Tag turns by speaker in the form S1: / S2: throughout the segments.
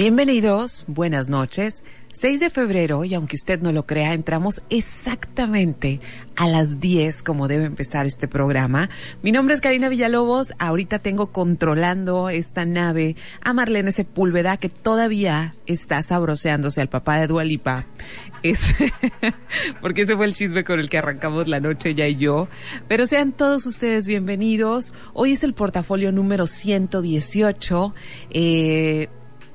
S1: Bienvenidos, buenas noches. 6 de febrero, y aunque usted no lo crea, entramos exactamente a las 10 como debe empezar este programa. Mi nombre es Karina Villalobos, ahorita tengo controlando esta nave a Marlene Sepúlveda que todavía está sabroseándose al papá de Dualipa. Es porque ese fue el chisme con el que arrancamos la noche ya y yo. Pero sean todos ustedes bienvenidos. Hoy es el portafolio número 118. Eh,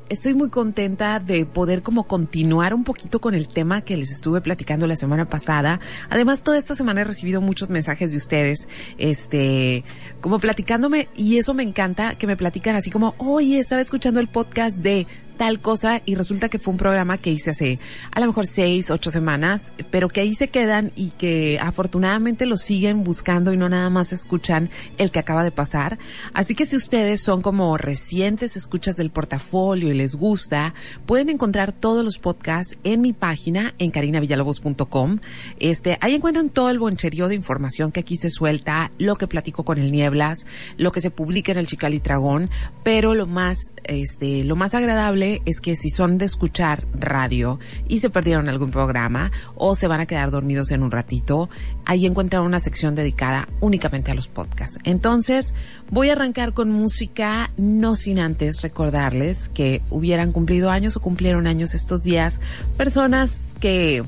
S1: estoy muy contenta de poder como continuar un poquito con el tema que les estuve platicando la semana pasada. Además, toda esta semana he recibido muchos mensajes de ustedes, este, como platicándome, y eso me encanta, que me platican así como, oye, estaba escuchando el podcast de tal cosa y resulta que fue un programa que hice hace a lo mejor seis, ocho semanas, pero que ahí se quedan y que afortunadamente lo siguen buscando y no nada más escuchan el que acaba de pasar. Así que si ustedes son como recientes escuchas del portafolio y les gusta, pueden encontrar todos los podcasts en mi página en carinavillalobos.com. Este, ahí encuentran todo el boncherío de información que aquí se suelta, lo que platico con el Nieblas, lo que se publica en el Chicalitragón, pero lo más, este, lo más agradable es que si son de escuchar radio y se perdieron algún programa o se van a quedar dormidos en un ratito, ahí encuentran una sección dedicada únicamente a los podcasts. Entonces, voy a arrancar con música, no sin antes recordarles que hubieran cumplido años o cumplieron años estos días personas que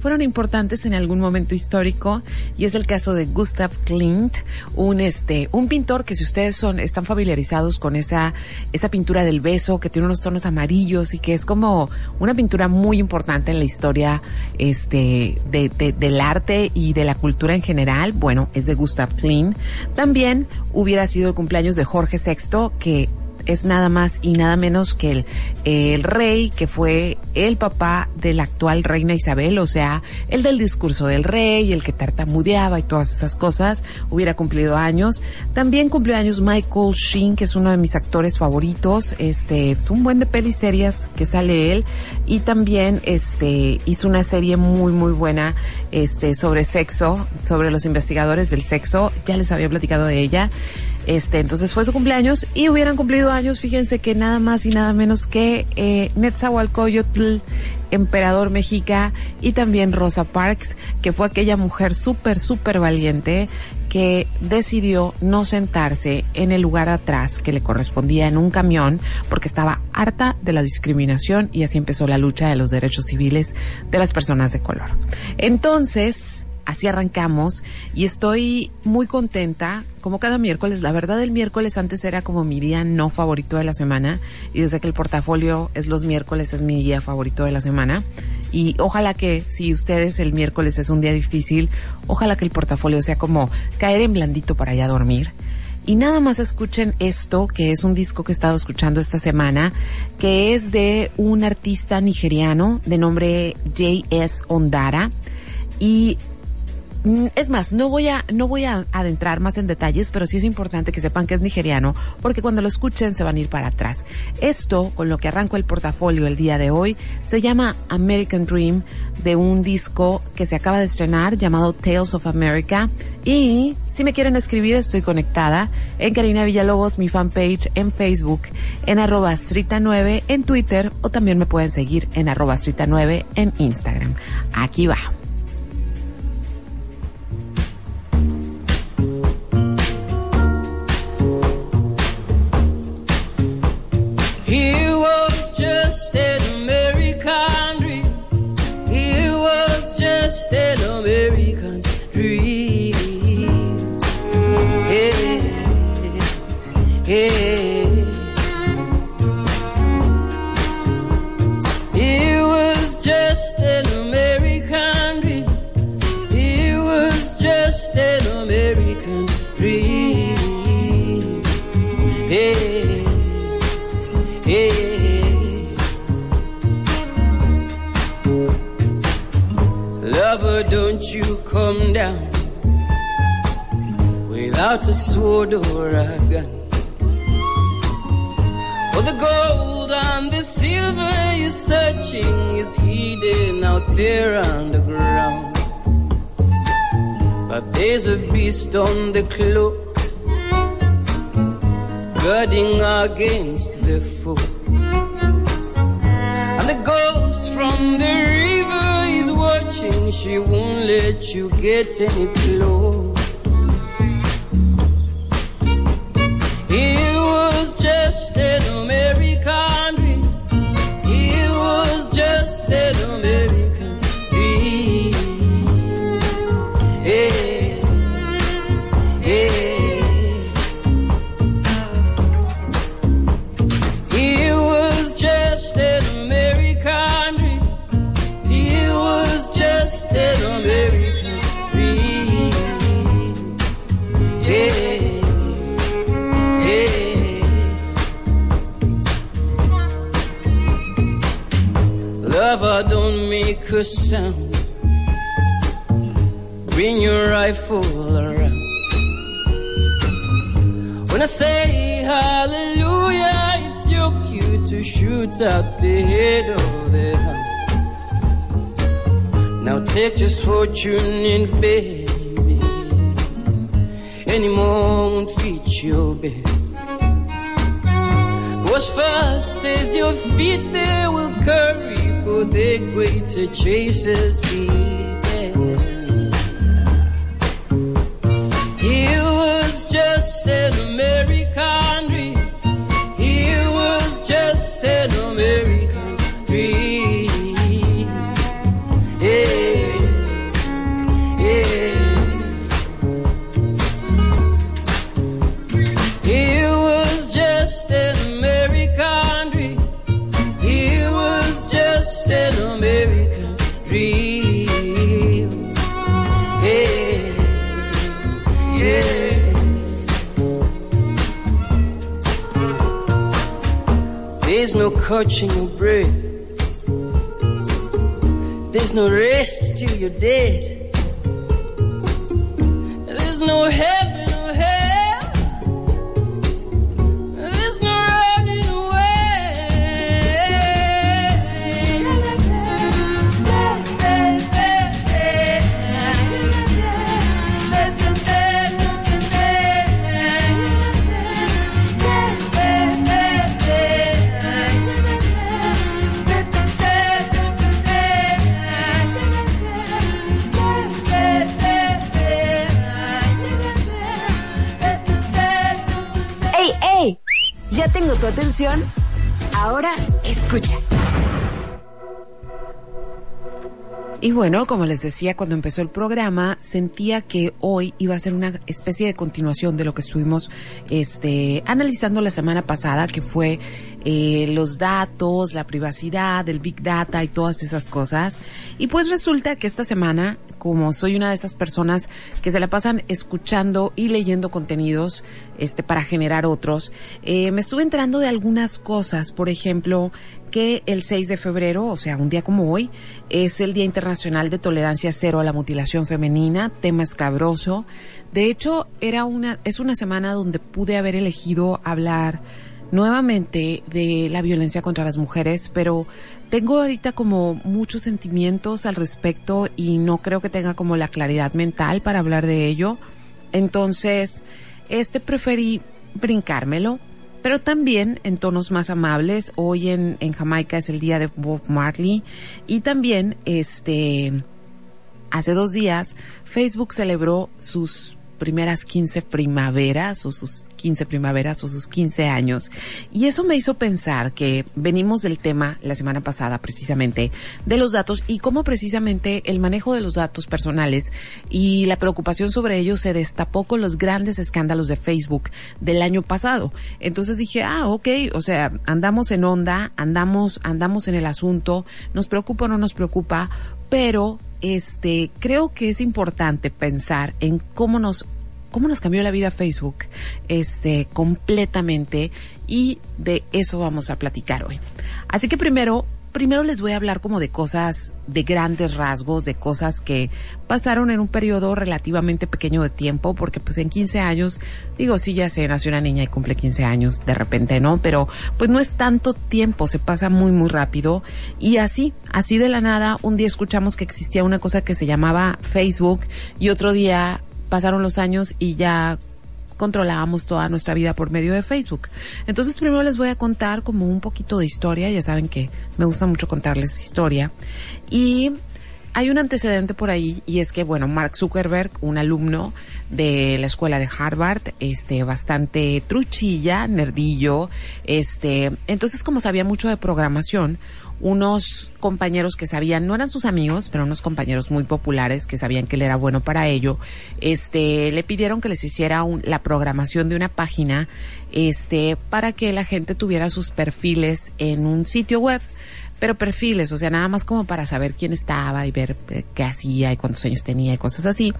S1: fueron importantes en algún momento histórico y es el caso de Gustav Klimt, un este un pintor que si ustedes son están familiarizados con esa esa pintura del beso que tiene unos tonos amarillos y que es como una pintura muy importante en la historia este de, del arte y de la cultura en general, bueno, es de Gustav Klimt. También hubiera sido el cumpleaños de Jorge VI que es nada más y nada menos que el, el rey que fue el papá de la actual reina Isabel, o sea, el del discurso del rey, el que tartamudeaba y todas esas cosas, hubiera cumplido años. También cumplió años Michael Sheen, que es uno de mis actores favoritos, este, es un buen de pelis serias que sale él, y también este, hizo una serie muy, muy buena, este, sobre sexo, sobre los investigadores del sexo, ya les había platicado de ella. Este, entonces fue su cumpleaños y hubieran cumplido años, fíjense que nada más y nada menos que eh, Netzahualcoyotl, emperador mexica, y también Rosa Parks, que fue aquella mujer súper, súper valiente que decidió no sentarse en el lugar atrás que le correspondía en un camión porque estaba harta de la discriminación y así empezó la lucha de los derechos civiles de las personas de color. Entonces, así arrancamos y estoy muy contenta, como cada miércoles. La verdad, el miércoles antes era como mi día no favorito de la semana y desde que el portafolio es los miércoles es mi día favorito de la semana. Y ojalá que si ustedes el miércoles es un día difícil, ojalá que el portafolio sea como caer en blandito para ya dormir. Y nada más escuchen esto, que es un disco que he estado escuchando esta semana, que es de un artista nigeriano de nombre J.S. Ondara. Y es más, no voy a, no voy a adentrar más en detalles, pero sí es importante que sepan que es nigeriano, porque cuando lo escuchen se van a ir para atrás. Esto, con lo que arranco el portafolio el día de hoy, se llama American Dream, de un disco que se acaba de estrenar llamado Tales of America. Y si me quieren escribir, estoy conectada en Karina Villalobos, mi fanpage en Facebook, en arroba 9 en Twitter, o también me pueden seguir en arroba 9 en Instagram. Aquí va.
S2: breathe. Come down without a sword or a gun. For the gold and the silver you're searching is hidden out there underground. But there's a beast on the cloak, guarding against the foe. And the ghost from the she won't let you get any close. It was just an American dream. It was just an American
S3: you Ahora escucha.
S1: Y bueno, como les decía cuando empezó el programa, sentía que hoy iba a ser una especie de continuación de lo que estuvimos este, analizando la semana pasada, que fue eh, los datos, la privacidad, el big data y todas esas cosas. Y pues resulta que esta semana, como soy una de esas personas que se la pasan escuchando y leyendo contenidos este, para generar otros, eh, me estuve enterando de algunas cosas. Por ejemplo, que el 6 de febrero, o sea, un día como hoy, es el Día Internacional de Tolerancia Cero a la Mutilación Femenina, tema escabroso. De hecho, era una, es una semana donde pude haber elegido hablar nuevamente de la violencia contra las mujeres, pero tengo ahorita como muchos sentimientos al respecto y no creo que tenga como la claridad mental para hablar de ello. Entonces, este preferí brincármelo pero también en tonos más amables. Hoy en, en Jamaica es el día de Bob Marley y también este hace dos días Facebook celebró sus primeras 15 primaveras o sus 15 primaveras o sus 15 años. Y eso me hizo pensar que venimos del tema la semana pasada precisamente de los datos y cómo precisamente el manejo de los datos personales y la preocupación sobre ellos se destapó con los grandes escándalos de Facebook del año pasado. Entonces dije, ah, ok, o sea, andamos en onda, andamos, andamos en el asunto, nos preocupa o no nos preocupa, pero este, creo que es importante pensar en cómo nos cómo nos cambió la vida Facebook este completamente y de eso vamos a platicar hoy. Así que primero primero les voy a hablar como de cosas, de grandes rasgos, de cosas que pasaron en un periodo relativamente pequeño de tiempo, porque pues en 15 años, digo, sí, ya sé, nació una niña y cumple 15 años de repente, ¿no? Pero pues no es tanto tiempo, se pasa muy, muy rápido. Y así, así de la nada, un día escuchamos que existía una cosa que se llamaba Facebook y otro día pasaron los años y ya controlábamos toda nuestra vida por medio de Facebook. Entonces primero les voy a contar como un poquito de historia, ya saben que me gusta mucho contarles historia. Y hay un antecedente por ahí y es que, bueno, Mark Zuckerberg, un alumno de la escuela de Harvard, este, bastante truchilla, nerdillo, este, entonces como sabía mucho de programación, unos compañeros que sabían, no eran sus amigos, pero unos compañeros muy populares que sabían que él era bueno para ello, este, le pidieron que les hiciera la programación de una página, este, para que la gente tuviera sus perfiles en un sitio web pero perfiles, o sea, nada más como para saber quién estaba y ver eh, qué hacía y cuántos años tenía y cosas así.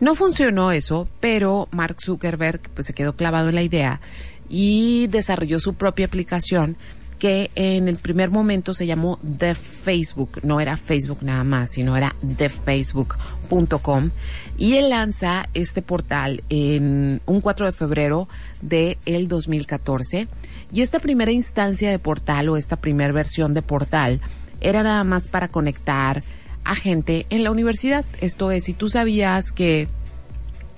S1: No funcionó eso, pero Mark Zuckerberg pues se quedó clavado en la idea y desarrolló su propia aplicación que en el primer momento se llamó The Facebook, no era Facebook nada más, sino era thefacebook.com y él lanza este portal en un 4 de febrero de el 2014 y esta primera instancia de portal o esta primera versión de portal era nada más para conectar a gente en la universidad. Esto es, si tú sabías que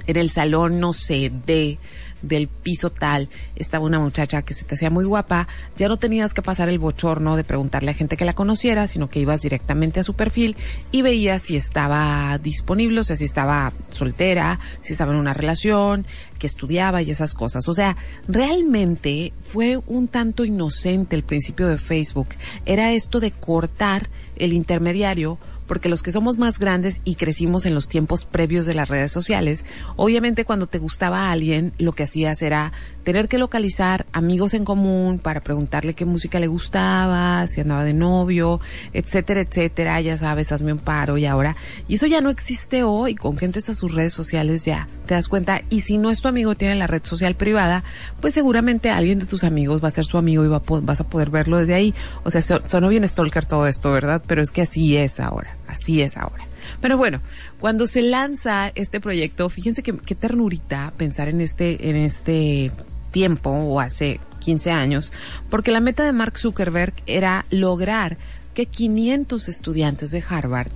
S1: en el salón, no sé, de del piso tal estaba una muchacha que se te hacía muy guapa, ya no tenías que pasar el bochorno de preguntarle a gente que la conociera, sino que ibas directamente a su perfil y veías si estaba disponible, o sea, si estaba soltera, si estaba en una relación, que estudiaba y esas cosas. O sea, realmente fue un tanto inocente el principio de Facebook. Era esto de cortar el intermediario porque los que somos más grandes y crecimos en los tiempos previos de las redes sociales, obviamente cuando te gustaba a alguien, lo que hacías era tener que localizar amigos en común para preguntarle qué música le gustaba, si andaba de novio, etcétera, etcétera, ya sabes, hazme un paro y ahora. Y eso ya no existe hoy, con que entres a sus redes sociales ya te das cuenta. Y si no es tu amigo, tiene la red social privada, pues seguramente alguien de tus amigos va a ser su amigo y va vas a poder verlo desde ahí. O sea, sonó bien stalker todo esto, ¿verdad? Pero es que así es ahora, así es ahora. Pero bueno, cuando se lanza este proyecto, fíjense que qué ternurita pensar en este, en este tiempo o hace 15 años, porque la meta de Mark Zuckerberg era lograr que 500 estudiantes de Harvard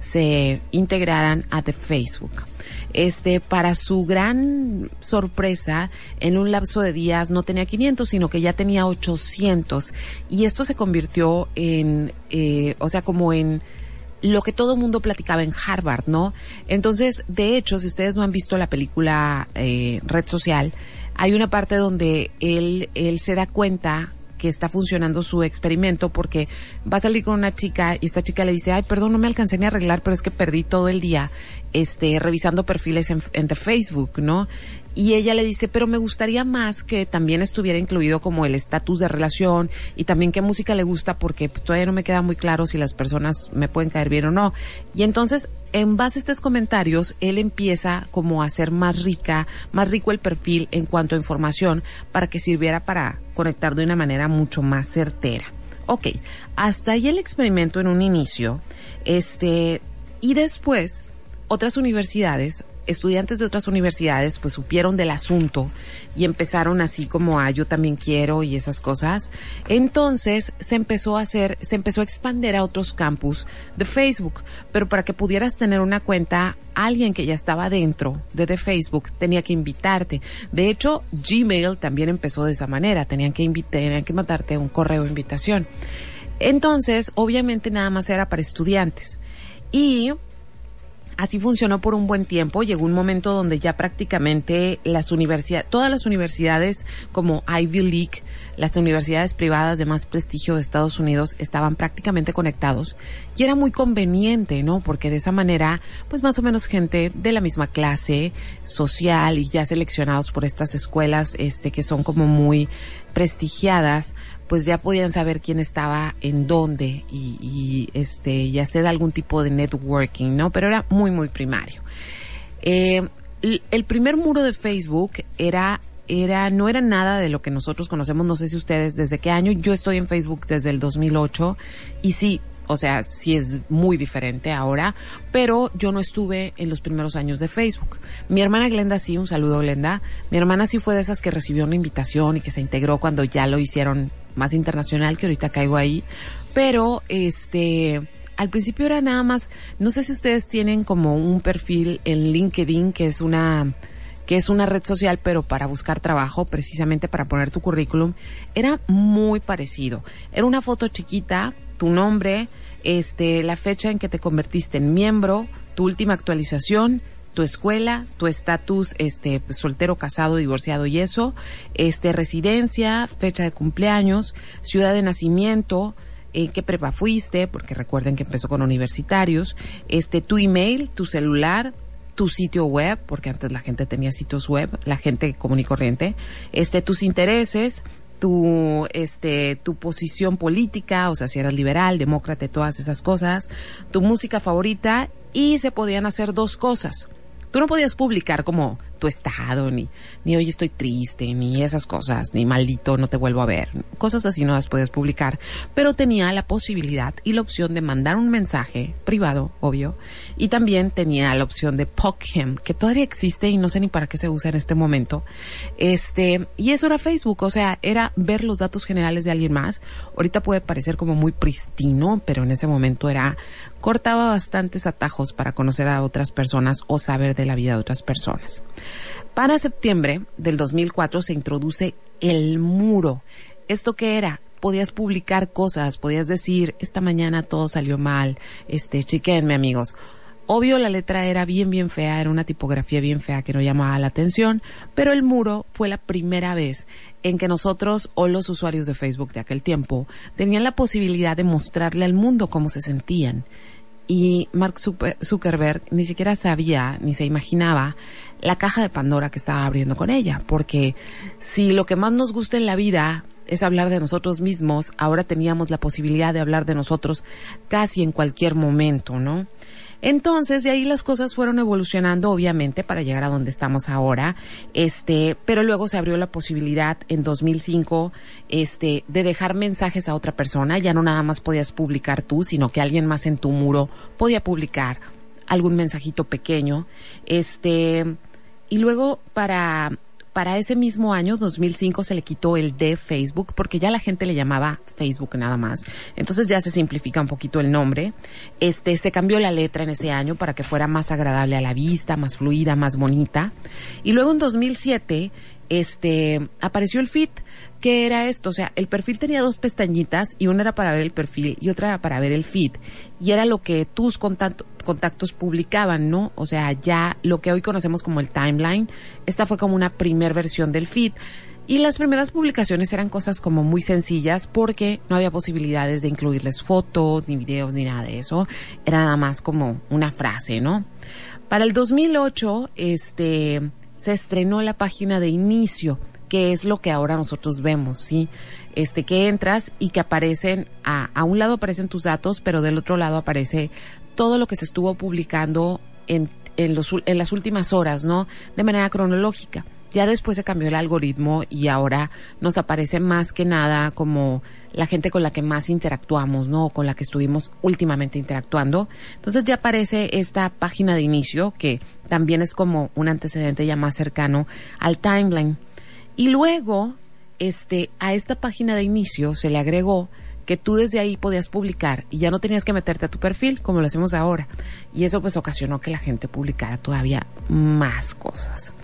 S1: se integraran a The Facebook. Este, para su gran sorpresa, en un lapso de días no tenía 500, sino que ya tenía 800. Y esto se convirtió en, eh, o sea, como en lo que todo mundo platicaba en Harvard, ¿no? Entonces, de hecho, si ustedes no han visto la película eh, Red Social, hay una parte donde él, él se da cuenta que está funcionando su experimento porque va a salir con una chica y esta chica le dice, ay, perdón, no me alcancé ni a arreglar, pero es que perdí todo el día este, revisando perfiles en, en Facebook, ¿no? Y ella le dice, pero me gustaría más que también estuviera incluido como el estatus de relación y también qué música le gusta porque todavía no me queda muy claro si las personas me pueden caer bien o no. Y entonces, en base a estos comentarios, él empieza como a hacer más rica, más rico el perfil en cuanto a información para que sirviera para conectar de una manera mucho más certera. Ok, hasta ahí el experimento en un inicio, este, y después otras universidades estudiantes de otras universidades pues supieron del asunto y empezaron así como a yo también quiero y esas cosas. Entonces se empezó a hacer, se empezó a expandir a otros campus de Facebook, pero para que pudieras tener una cuenta, alguien que ya estaba dentro de, de Facebook tenía que invitarte. De hecho, Gmail también empezó de esa manera, tenían que invitar, tenían que mandarte un correo de invitación. Entonces, obviamente nada más era para estudiantes. Y así funcionó por un buen tiempo. Llegó un momento donde ya prácticamente las universidades, todas las universidades como Ivy League, las universidades privadas de más prestigio de Estados Unidos estaban prácticamente conectados y era muy conveniente, ¿no? Porque de esa manera, pues más o menos gente de la misma clase social y ya seleccionados por estas escuelas, este, que son como muy prestigiadas, pues ya podían saber quién estaba en dónde y, este y hacer algún tipo de networking, ¿no? Pero era muy muy primario. Eh, el primer muro de Facebook era era, no era nada de lo que nosotros conocemos, no sé si ustedes desde qué año, yo estoy en Facebook desde el 2008 y sí, o sea, sí es muy diferente ahora, pero yo no estuve en los primeros años de Facebook. Mi hermana Glenda sí, un saludo Glenda. Mi hermana sí fue de esas que recibió una invitación y que se integró cuando ya lo hicieron más internacional, que ahorita caigo ahí. Pero, este, al principio era nada más, no sé si ustedes tienen como un perfil en LinkedIn, que es una, que es una red social, pero para buscar trabajo, precisamente para poner tu currículum, era muy parecido. Era una foto chiquita, tu nombre, este, la fecha en que te convertiste en miembro, tu última actualización, tu escuela, tu estatus, este, soltero, casado, divorciado y eso, este, residencia, fecha de cumpleaños, ciudad de nacimiento, en qué prepa fuiste, porque recuerden que empezó con universitarios, este, tu email, tu celular, tu sitio web, porque antes la gente tenía sitios web, la gente común y corriente, este, tus intereses, tu, este, tu posición política, o sea, si eras liberal, demócrata, todas esas cosas, tu música favorita y se podían hacer dos cosas. Tú no podías publicar como tu estado, ni, ni hoy estoy triste, ni esas cosas, ni maldito, no te vuelvo a ver. Cosas así no las puedes publicar, pero tenía la posibilidad y la opción de mandar un mensaje privado, obvio, y también tenía la opción de him, que todavía existe y no sé ni para qué se usa en este momento. Este, y eso era Facebook, o sea, era ver los datos generales de alguien más. Ahorita puede parecer como muy pristino, pero en ese momento era cortaba bastantes atajos para conocer a otras personas o saber de la vida de otras personas. Para septiembre del 2004 se introduce el muro. ¿Esto qué era? Podías publicar cosas, podías decir, esta mañana todo salió mal, este, chiquenme amigos. Obvio la letra era bien bien fea, era una tipografía bien fea que no llamaba la atención, pero el muro fue la primera vez en que nosotros o los usuarios de Facebook de aquel tiempo tenían la posibilidad de mostrarle al mundo cómo se sentían y Mark Zuckerberg ni siquiera sabía ni se imaginaba la caja de Pandora que estaba abriendo con ella, porque si lo que más nos gusta en la vida es hablar de nosotros mismos, ahora teníamos la posibilidad de hablar de nosotros casi en cualquier momento, ¿no? Entonces, de ahí las cosas fueron evolucionando, obviamente, para llegar a donde estamos ahora. Este, pero luego se abrió la posibilidad en 2005, este, de dejar mensajes a otra persona. Ya no nada más podías publicar tú, sino que alguien más en tu muro podía publicar algún mensajito pequeño. Este, y luego para para ese mismo año, 2005, se le quitó el de Facebook porque ya la gente le llamaba Facebook nada más. Entonces ya se simplifica un poquito el nombre. Este, se cambió la letra en ese año para que fuera más agradable a la vista, más fluida, más bonita. Y luego en 2007, este, apareció el Fit ¿Qué era esto? O sea, el perfil tenía dos pestañitas y una era para ver el perfil y otra era para ver el feed. Y era lo que tus contactos publicaban, ¿no? O sea, ya lo que hoy conocemos como el timeline, esta fue como una primer versión del feed. Y las primeras publicaciones eran cosas como muy sencillas porque no había posibilidades de incluirles fotos, ni videos, ni nada de eso. Era nada más como una frase, ¿no? Para el 2008, este, se estrenó la página de inicio que es lo que ahora nosotros vemos, ¿sí? Este, que entras y que aparecen, a, a un lado aparecen tus datos, pero del otro lado aparece todo lo que se estuvo publicando en, en, los, en las últimas horas, ¿no? De manera cronológica. Ya después se cambió el algoritmo y ahora nos aparece más que nada como la gente con la que más interactuamos, ¿no? Con la que estuvimos últimamente interactuando. Entonces ya aparece esta página de inicio que también es como un antecedente ya más cercano al timeline. Y luego, este, a esta página de inicio se le agregó que tú desde ahí podías publicar y ya no tenías que meterte a tu perfil como lo hacemos ahora. Y eso pues ocasionó que la gente publicara todavía más cosas.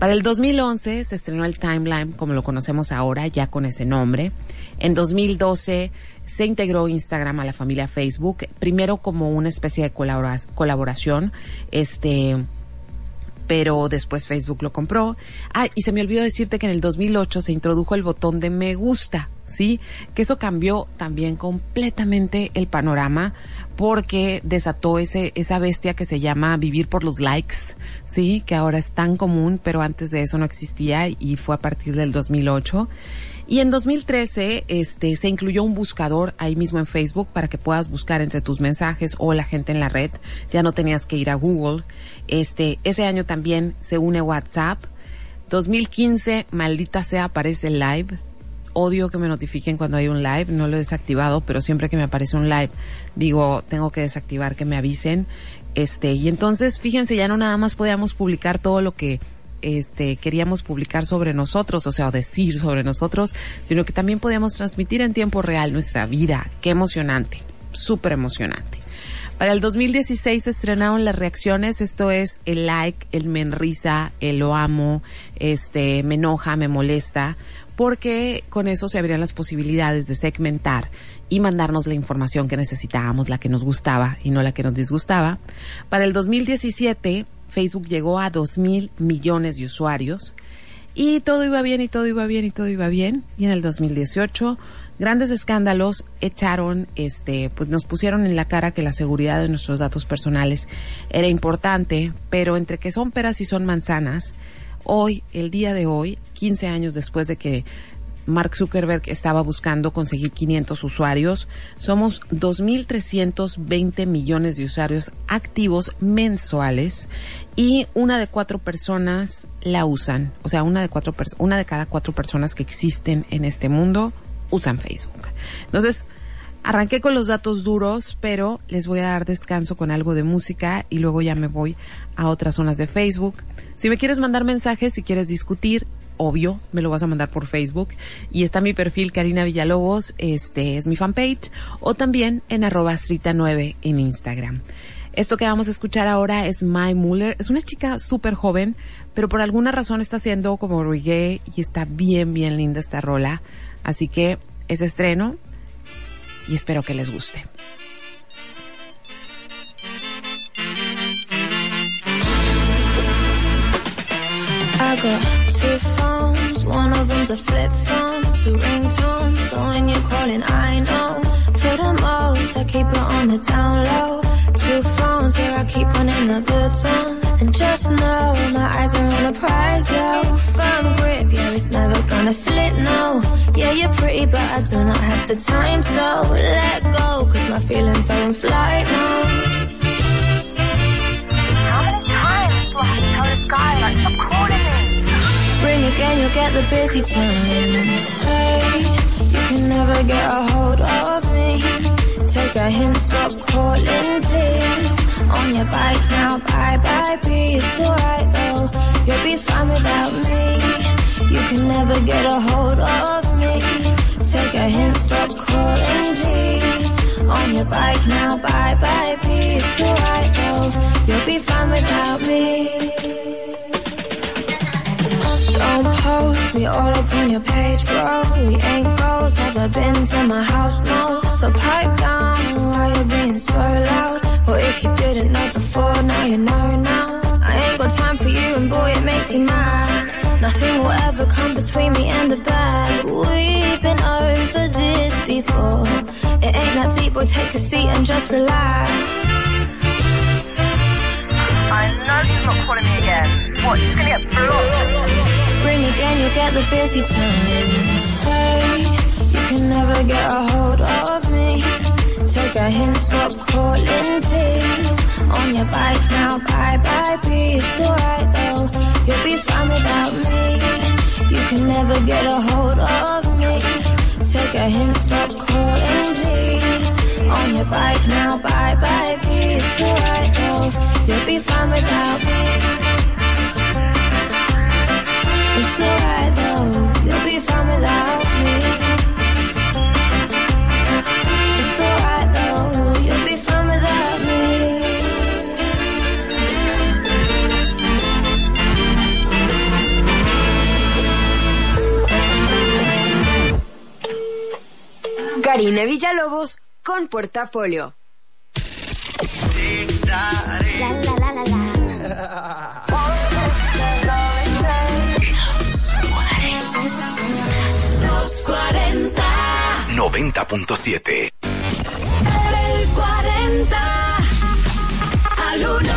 S1: Para el 2011 se estrenó el Timeline como lo conocemos ahora, ya con ese nombre. En 2012 se integró Instagram a la familia Facebook, primero como una especie de colaboración, este, pero después Facebook lo compró. Ah, y se me olvidó decirte que en el 2008 se introdujo el botón de me gusta, ¿sí? Que eso cambió también completamente el panorama porque desató ese, esa bestia que se llama vivir por los likes, ¿sí? Que ahora es tan común, pero antes de eso no existía y fue a partir del 2008. Y en 2013 este, se incluyó un buscador ahí mismo en Facebook para que puedas buscar entre tus mensajes o la gente en la red. Ya no tenías que ir a Google. Este, ese año también se une WhatsApp. 2015, maldita sea, aparece live. Odio que me notifiquen cuando hay un live, no lo he desactivado, pero siempre que me aparece un live, digo, tengo que desactivar que me avisen. Este, y entonces, fíjense, ya no nada más podíamos publicar todo lo que este, queríamos publicar sobre nosotros, o sea, decir sobre nosotros, sino que también podíamos transmitir en tiempo real nuestra vida. Qué emocionante, súper emocionante. Para el 2016 se estrenaron las reacciones, esto es el like, el me enrisa, el lo amo, este, me enoja, me molesta, porque con eso se abrían las posibilidades de segmentar y mandarnos la información que necesitábamos, la que nos gustaba y no la que nos disgustaba. Para el 2017 Facebook llegó a 2 mil millones de usuarios y todo iba bien y todo iba bien y todo iba bien. Y en el 2018 grandes escándalos echaron, este, pues nos pusieron en la cara que la seguridad de nuestros datos personales era importante, pero entre que son peras y son manzanas, hoy, el día de hoy, 15 años después de que Mark Zuckerberg estaba buscando conseguir 500 usuarios. Somos 2.320 millones de usuarios activos mensuales y una de cuatro personas la usan. O sea, una de, cuatro una de cada cuatro personas que existen en este mundo usan Facebook. Entonces, arranqué con los datos duros, pero les voy a dar descanso con algo de música y luego ya me voy a otras zonas de Facebook. Si me quieres mandar mensajes, si quieres discutir, obvio, me lo vas a mandar por Facebook. Y está mi perfil Karina Villalobos, este es mi fanpage, o también en arroba 9 en Instagram. Esto que vamos a escuchar ahora es My Muller. Es una chica súper joven, pero por alguna razón está haciendo como reggae y está bien, bien linda esta rola. Así que es estreno y espero que les guste. Two phones, one of them's a flip phone, two ringtones, so when you're calling I know. For the most, I keep it on the down low. Two phones, here I keep one in the Vuitton. And just know my eyes are on a prize, yo. Firm grip, yeah, it's never gonna slip, no. Yeah, you're pretty, but I do not have the time, so let go, cause my feelings are in flight now.
S4: How many times do I have to tell this guy, like,
S5: again, you'll get the busy times. Say, you can never get a hold of me. Take a hint, stop calling, please on your bike now, bye bye, be it's alright though. You'll be fine without me. You can never get a hold of me. Take a hint, stop calling, please. On your bike now, bye bye, be it's alright though. You'll be fine without me. Me all up on your page, bro. We ain't ghosts, never been to my house, no. So pipe down, why you being so loud? Or if you didn't know before, now you know now. I ain't got time for you, and boy, it makes you mad. Nothing will ever come between me and the bag. We've been over this before. It ain't that deep, boy, take a seat and just relax.
S4: I know he's not calling me again. What, he's gonna get blocked?
S5: Again, you'll get the busy times. Say, you can never get a hold of me take a hint, stop calling, please. On your bike now, bye bye, peace. It's alright though, you'll be fine without me. You can never get a hold of me. Take a hint, stop calling, please. On your bike now, bye bye, peace. It's alright though, you'll be fine without me. It's alright though, you'll be fine without me.
S3: Karina Villalobos con Portafolio. La, la, la,
S5: Los
S6: 90.7.
S5: El 40 al 1.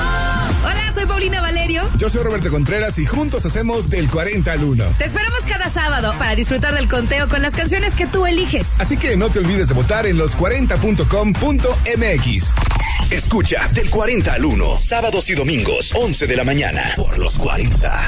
S7: Paulina Valerio.
S8: Yo soy Roberto Contreras y juntos hacemos del 40 al 1.
S7: Te esperamos cada sábado para disfrutar del conteo con las canciones que tú eliges.
S8: Así que no te olvides de votar en los40.com.mx.
S6: Escucha del 40 al 1, sábados y domingos, 11 de la mañana, por los 40.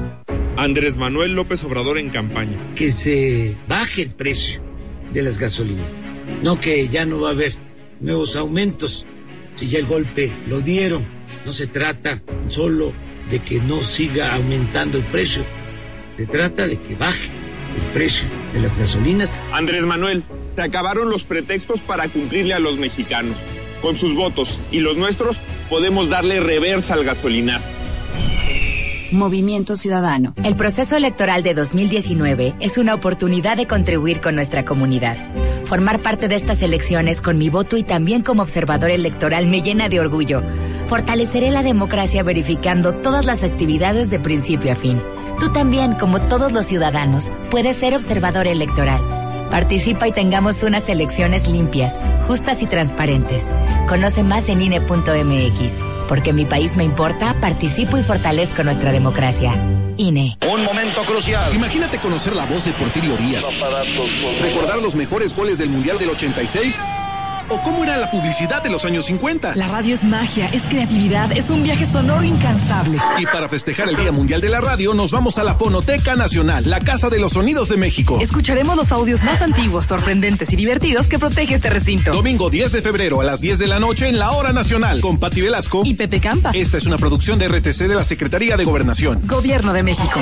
S9: Andrés Manuel López Obrador en campaña.
S10: Que se baje el precio de las gasolinas. No que ya no va a haber nuevos aumentos. Si ya el golpe lo dieron. No se trata solo de que no siga aumentando el precio. Se trata de que baje el precio de las gasolinas.
S9: Andrés Manuel, se acabaron los pretextos para cumplirle a los mexicanos. Con sus votos y los nuestros podemos darle reversa al gasolinazo.
S3: Movimiento Ciudadano.
S11: El proceso electoral de 2019 es una oportunidad de contribuir con nuestra comunidad. Formar parte de estas elecciones con mi voto y también como observador electoral me llena de orgullo. Fortaleceré la democracia verificando todas las actividades de principio a fin. Tú también, como todos los ciudadanos, puedes ser observador electoral. Participa y tengamos unas elecciones limpias, justas y transparentes. Conoce más en INE.mx. Porque mi país me importa, participo y fortalezco nuestra democracia. INE.
S12: Un momento crucial.
S13: Imagínate conocer la voz de Porfirio Díaz. Recordar los mejores goles del Mundial del 86 o cómo era la publicidad de los años 50.
S7: La radio es magia, es creatividad, es un viaje sonoro incansable.
S13: Y para festejar el Día Mundial de la Radio, nos vamos a la Fonoteca Nacional, la Casa de los Sonidos de México.
S7: Escucharemos los audios más antiguos, sorprendentes y divertidos que protege este recinto.
S13: Domingo 10 de febrero a las 10 de la noche en la Hora Nacional, con Pati Velasco
S7: y Pepe Campa.
S13: Esta es una producción de RTC de la Secretaría de Gobernación.
S7: Gobierno de México.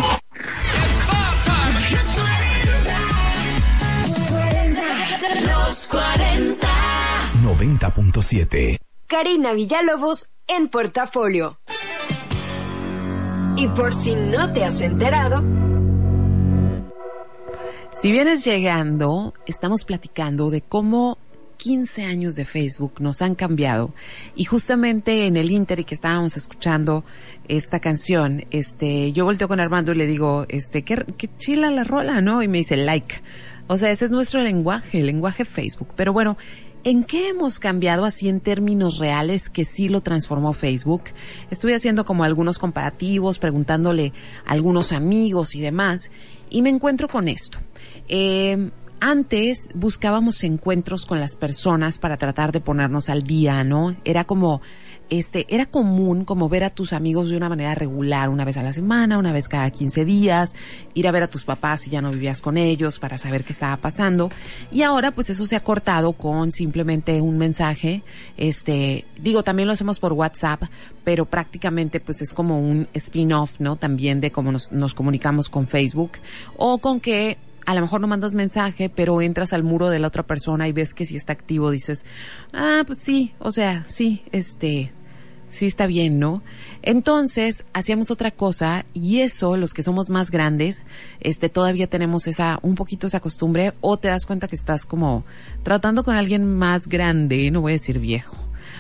S5: Los 40.
S6: 90.7.
S3: Karina Villalobos en portafolio. Y por si no te has enterado,
S1: Si vienes llegando, estamos platicando de cómo 15 años de Facebook nos han cambiado. Y justamente en el Inter y que estábamos escuchando esta canción, este, yo volteo con Armando y le digo, este, qué, qué chila la rola, ¿no? Y me dice like. O sea, ese es nuestro lenguaje, el lenguaje Facebook. Pero bueno, ¿En qué hemos cambiado así en términos reales que sí lo transformó Facebook? Estuve haciendo como algunos comparativos, preguntándole a algunos amigos y demás, y me encuentro con esto. Eh, antes buscábamos encuentros con las personas para tratar de ponernos al día, ¿no? Era como, este, era común como ver a tus amigos de una manera regular, una vez a la semana, una vez cada 15 días, ir a ver a tus papás si ya no vivías con ellos para saber qué estaba pasando. Y ahora pues eso se ha cortado con simplemente un mensaje, este, digo, también lo hacemos por WhatsApp, pero prácticamente pues es como un spin-off, ¿no? También de cómo nos, nos comunicamos con Facebook o con que a lo mejor no mandas mensaje, pero entras al muro de la otra persona y ves que si está activo, dices, ah, pues sí, o sea, sí, este, sí está bien, ¿no? Entonces, hacíamos otra cosa y eso, los que somos más grandes, este, todavía tenemos esa, un poquito esa costumbre o te das cuenta que estás como tratando con alguien más grande, no voy a decir viejo,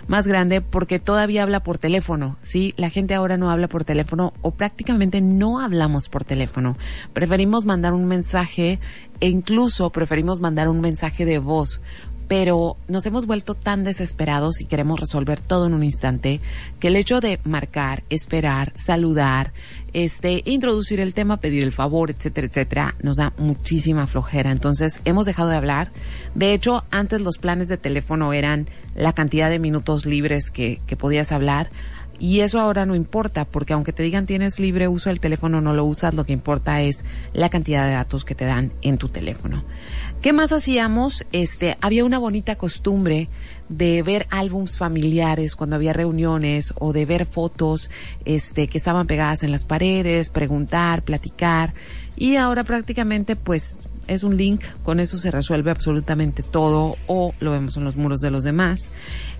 S1: más grande porque todavía habla por teléfono, ¿sí? La gente ahora no habla por teléfono o prácticamente no hablamos por teléfono. Preferimos mandar un mensaje e incluso preferimos mandar un mensaje de voz pero nos hemos vuelto tan desesperados y queremos resolver todo en un instante que el hecho de marcar, esperar, saludar, este, introducir el tema, pedir el favor, etcétera, etcétera, nos da muchísima flojera. Entonces, hemos dejado de hablar. De hecho, antes los planes de teléfono eran la cantidad de minutos libres que, que podías hablar. Y eso ahora no importa, porque aunque te digan tienes libre uso del teléfono, no lo usas, lo que importa es la cantidad de datos que te dan en tu teléfono. ¿Qué más hacíamos? Este, había una bonita costumbre de ver álbums familiares cuando había reuniones o de ver fotos, este, que estaban pegadas en las paredes, preguntar, platicar. Y ahora prácticamente, pues, es un link, con eso se resuelve absolutamente todo o lo vemos en los muros de los demás.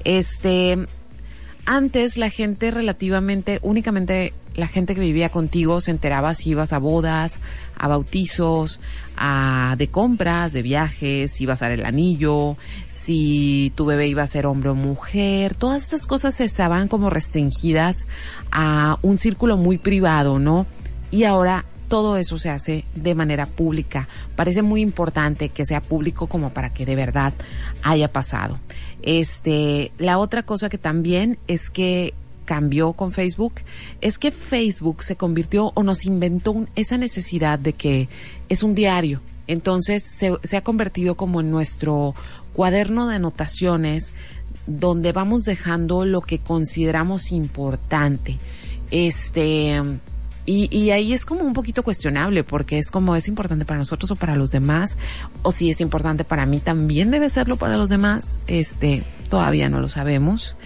S1: Este, antes la gente relativamente únicamente la gente que vivía contigo se enteraba si ibas a bodas, a bautizos, a de compras, de viajes, si ibas a dar el anillo, si tu bebé iba a ser hombre o mujer, todas esas cosas estaban como restringidas a un círculo muy privado, ¿no? Y ahora todo eso se hace de manera pública. Parece muy importante que sea público como para que de verdad haya pasado. Este, la otra cosa que también es que cambió con Facebook es que Facebook se convirtió o nos inventó esa necesidad de que es un diario. Entonces se, se ha convertido como en nuestro cuaderno de anotaciones donde vamos dejando lo que consideramos importante. Este, y, ahí es como un poquito cuestionable porque es como es importante para nosotros o para los demás o si es importante para mí también debe serlo para los demás este todavía no lo sabemos.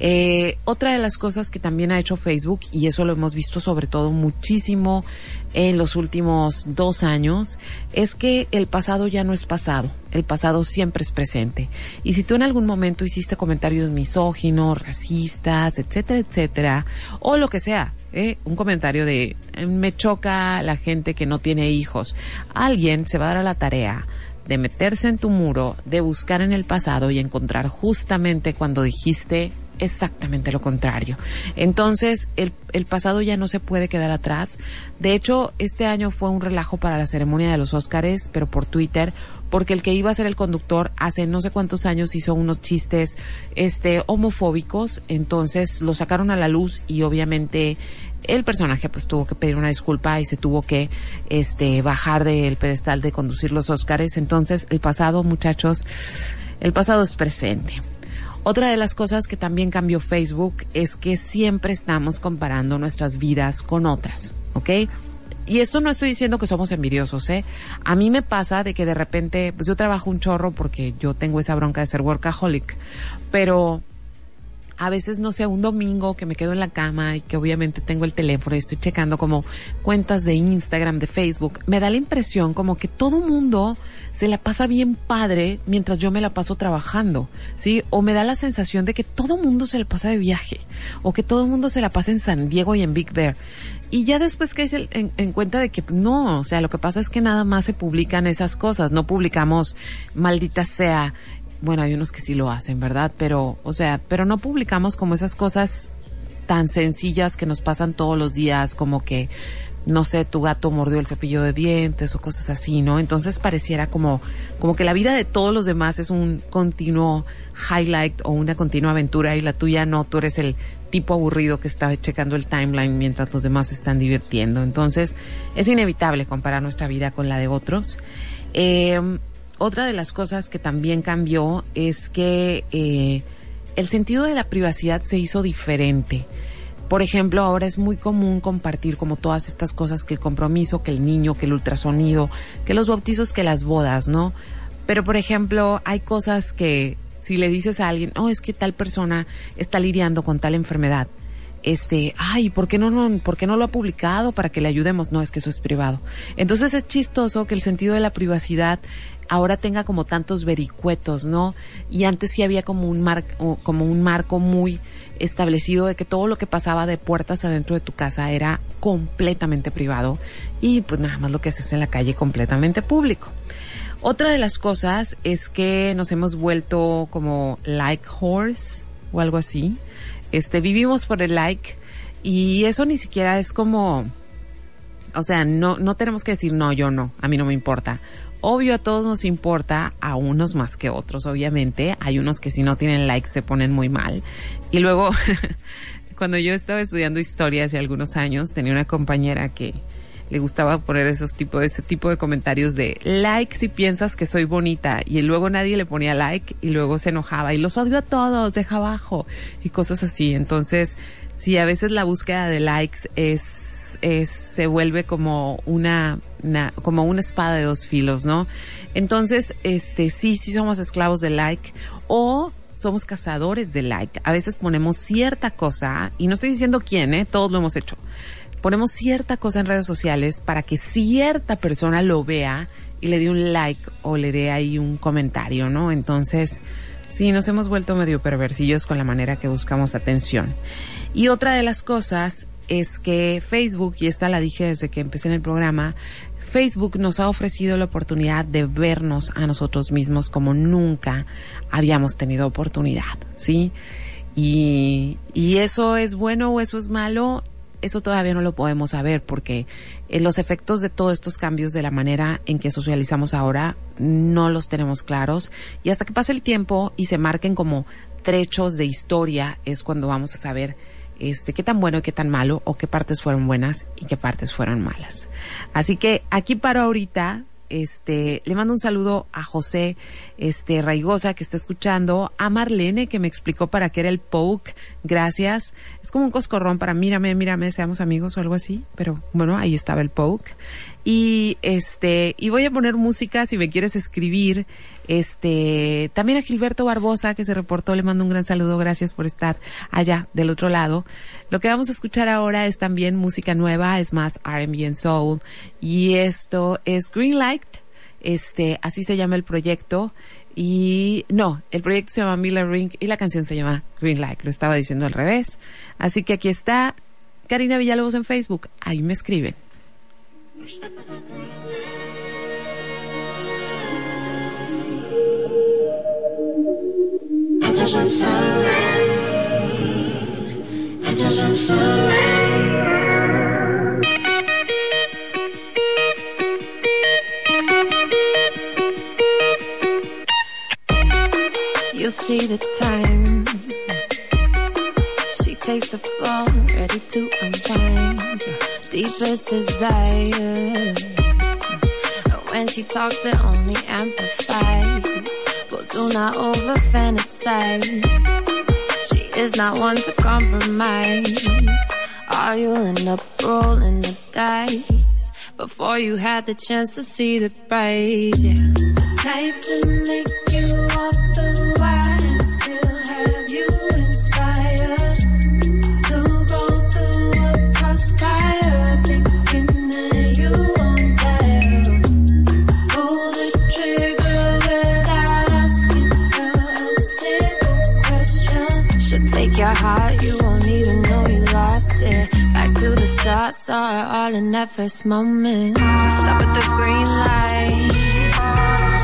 S1: Eh, otra de las cosas que también ha hecho Facebook y eso lo hemos visto sobre todo muchísimo en los últimos dos años es que el pasado ya no es pasado el pasado siempre es presente y si tú en algún momento hiciste comentarios misóginos racistas etcétera etcétera o lo que sea ¿eh? un comentario de me choca la gente que no tiene hijos. Alguien se va a dar a la tarea de meterse en tu muro, de buscar en el pasado y encontrar justamente cuando dijiste exactamente lo contrario. Entonces, el, pasado ya no se puede quedar atrás. De hecho, este año fue un relajo para la ceremonia de los Óscares, pero por Twitter porque el que iba a ser el conductor hace no sé cuántos años hizo unos chistes este homofóbicos, entonces lo sacaron a la luz y obviamente el personaje pues tuvo que pedir una disculpa y se tuvo que este bajar del pedestal de conducir los Óscares, entonces el pasado, muchachos, el pasado es presente. Otra de las cosas que también cambió Facebook es que siempre estamos comparando nuestras vidas con otras, ¿ok? y esto no estoy diciendo que somos envidiosos, ¿eh? A mí me pasa de que de repente, pues yo trabajo un chorro porque yo tengo esa bronca de ser workaholic, pero a veces, no sé, un domingo que me quedo en la cama y que obviamente tengo el teléfono y estoy checando como cuentas de Instagram, de Facebook, me da la impresión como que todo mundo se la pasa bien padre mientras yo me la paso trabajando, ¿sí? O me da la sensación de que todo mundo se le pasa de viaje o que todo mundo se la pasa en San Diego y en Big Bear. Y ya después que en, en, cuenta de que no, o sea, lo que pasa es que nada más se publican esas cosas, no publicamos, maldita sea, bueno, hay unos que sí lo hacen, ¿verdad? Pero, o sea, pero no publicamos como esas cosas tan sencillas que nos pasan todos los días, como que, no sé, tu gato mordió el cepillo de dientes o cosas así, ¿no? Entonces pareciera como, como que la vida de todos los demás es un continuo highlight o una continua aventura y la tuya no, tú eres el tipo aburrido que está checando el timeline mientras los demás se están divirtiendo. Entonces, es inevitable comparar nuestra vida con la de otros. Eh, otra de las cosas que también cambió es que eh, el sentido de la privacidad se hizo diferente. Por ejemplo, ahora es muy común compartir como todas estas cosas que el compromiso, que el niño, que el ultrasonido, que los bautizos, que las bodas, ¿no? Pero, por ejemplo, hay cosas que si le dices a alguien, oh, es que tal persona está lidiando con tal enfermedad, este, ay, ¿por qué no, no, ¿por qué no lo ha publicado para que le ayudemos? No, es que eso es privado. Entonces es chistoso que el sentido de la privacidad ahora tenga como tantos vericuetos, ¿no? Y antes sí había como un mar, como un marco muy establecido de que todo lo que pasaba de puertas adentro de tu casa era completamente privado y pues nada más lo que haces en la calle completamente público. Otra de las cosas es que nos hemos vuelto como like horse o algo así. Este, vivimos por el like y eso ni siquiera es como, o sea, no, no tenemos que decir no, yo no, a mí no me importa. Obvio a todos nos importa, a unos más que otros, obviamente. Hay unos que si no tienen like se ponen muy mal. Y luego, cuando yo estaba estudiando historia hace algunos años, tenía una compañera que, le gustaba poner esos tipos, ese tipo de comentarios de like si piensas que soy bonita y luego nadie le ponía like y luego se enojaba y los odio a todos, deja abajo y cosas así. Entonces, sí, a veces la búsqueda de likes es, es se vuelve como una, una, como una espada de dos filos, ¿no? Entonces, este, sí, sí somos esclavos de like o somos cazadores de like. A veces ponemos cierta cosa, y no estoy diciendo quién, ¿eh? Todos lo hemos hecho ponemos cierta cosa en redes sociales para que cierta persona lo vea y le dé un like o le dé ahí un comentario, ¿no? Entonces, sí, nos hemos vuelto medio perversillos con la manera que buscamos atención. Y otra de las cosas es que Facebook, y esta la dije desde que empecé en el programa, Facebook nos ha ofrecido la oportunidad de vernos a nosotros mismos como nunca habíamos tenido oportunidad, ¿sí? Y, y eso es bueno o eso es malo, eso todavía no lo podemos saber porque eh, los efectos de todos estos cambios de la manera en que socializamos ahora no los tenemos claros y hasta que pase el tiempo y se marquen como trechos de historia es cuando vamos a saber este, qué tan bueno y qué tan malo, o qué partes fueron buenas y qué partes fueron malas. Así que aquí paro ahorita, este, le mando un saludo a José, este, Raigosa que está escuchando, a Marlene que me explicó para qué era el poke, gracias. Es como un coscorrón para mírame, mírame, seamos amigos o algo así, pero bueno, ahí estaba el poke. Y este, y voy a poner música si me quieres escribir. Este, también a Gilberto Barbosa que se reportó, le mando un gran saludo, gracias por estar allá del otro lado. Lo que vamos a escuchar ahora es también música nueva, es más R&B and soul y esto es Greenlight. Este, así se llama el proyecto. Y no, el proyecto se llama Miller Ring y la canción se llama Greenlight. Lo estaba diciendo al revés. Así que aquí está Karina Villalobos en Facebook. Ahí me escriben.
S5: She takes the fall, ready to unwind. Deepest desire. When she talks, it only amplifies. But do not over fantasize. She is not one to compromise. Or you'll end up rolling the dice. Before you had the chance to see the prize, yeah. The type to make you walk the wire saw it all in that first moment. Stop at the green light.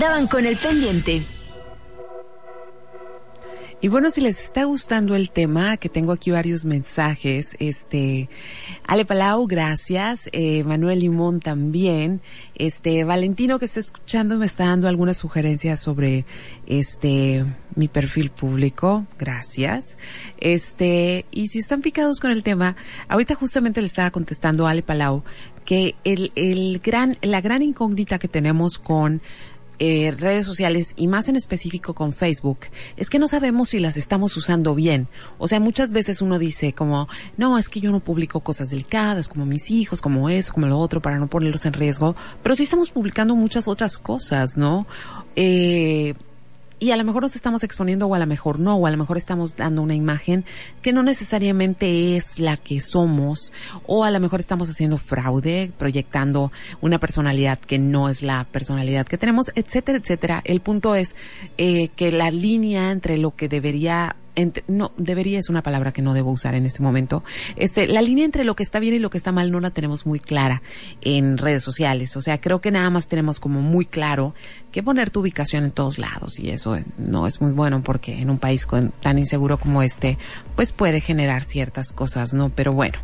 S3: Andaban con el pendiente.
S1: Y bueno, si les está gustando el tema, que tengo aquí varios mensajes, este, Ale Palau, gracias, eh, Manuel Limón también, este, Valentino que está escuchando me está dando algunas sugerencias sobre, este, mi perfil público, gracias, este, y si están picados con el tema, ahorita justamente le estaba contestando a Ale Palau que el, el gran, la gran incógnita que tenemos con eh, redes sociales y más en específico con Facebook es que no sabemos si las estamos usando bien. O sea, muchas veces uno dice como, no, es que yo no publico cosas delicadas como mis hijos, como eso, como lo otro, para no ponerlos en riesgo, pero sí estamos publicando muchas otras cosas, ¿no? Eh, y a lo mejor nos estamos exponiendo o a lo mejor no, o a lo mejor estamos dando una imagen que no necesariamente es la que somos, o a lo mejor estamos haciendo fraude, proyectando una personalidad que no es la personalidad que tenemos, etcétera, etcétera. El punto es eh, que la línea entre lo que debería no, debería es una palabra que no debo usar en este momento. Este, la línea entre lo que está bien y lo que está mal no la tenemos muy clara en redes sociales. O sea, creo que nada más tenemos como muy claro que poner tu ubicación en todos lados y eso no es muy bueno porque en un país tan inseguro como este, pues puede generar ciertas cosas, ¿no? Pero bueno,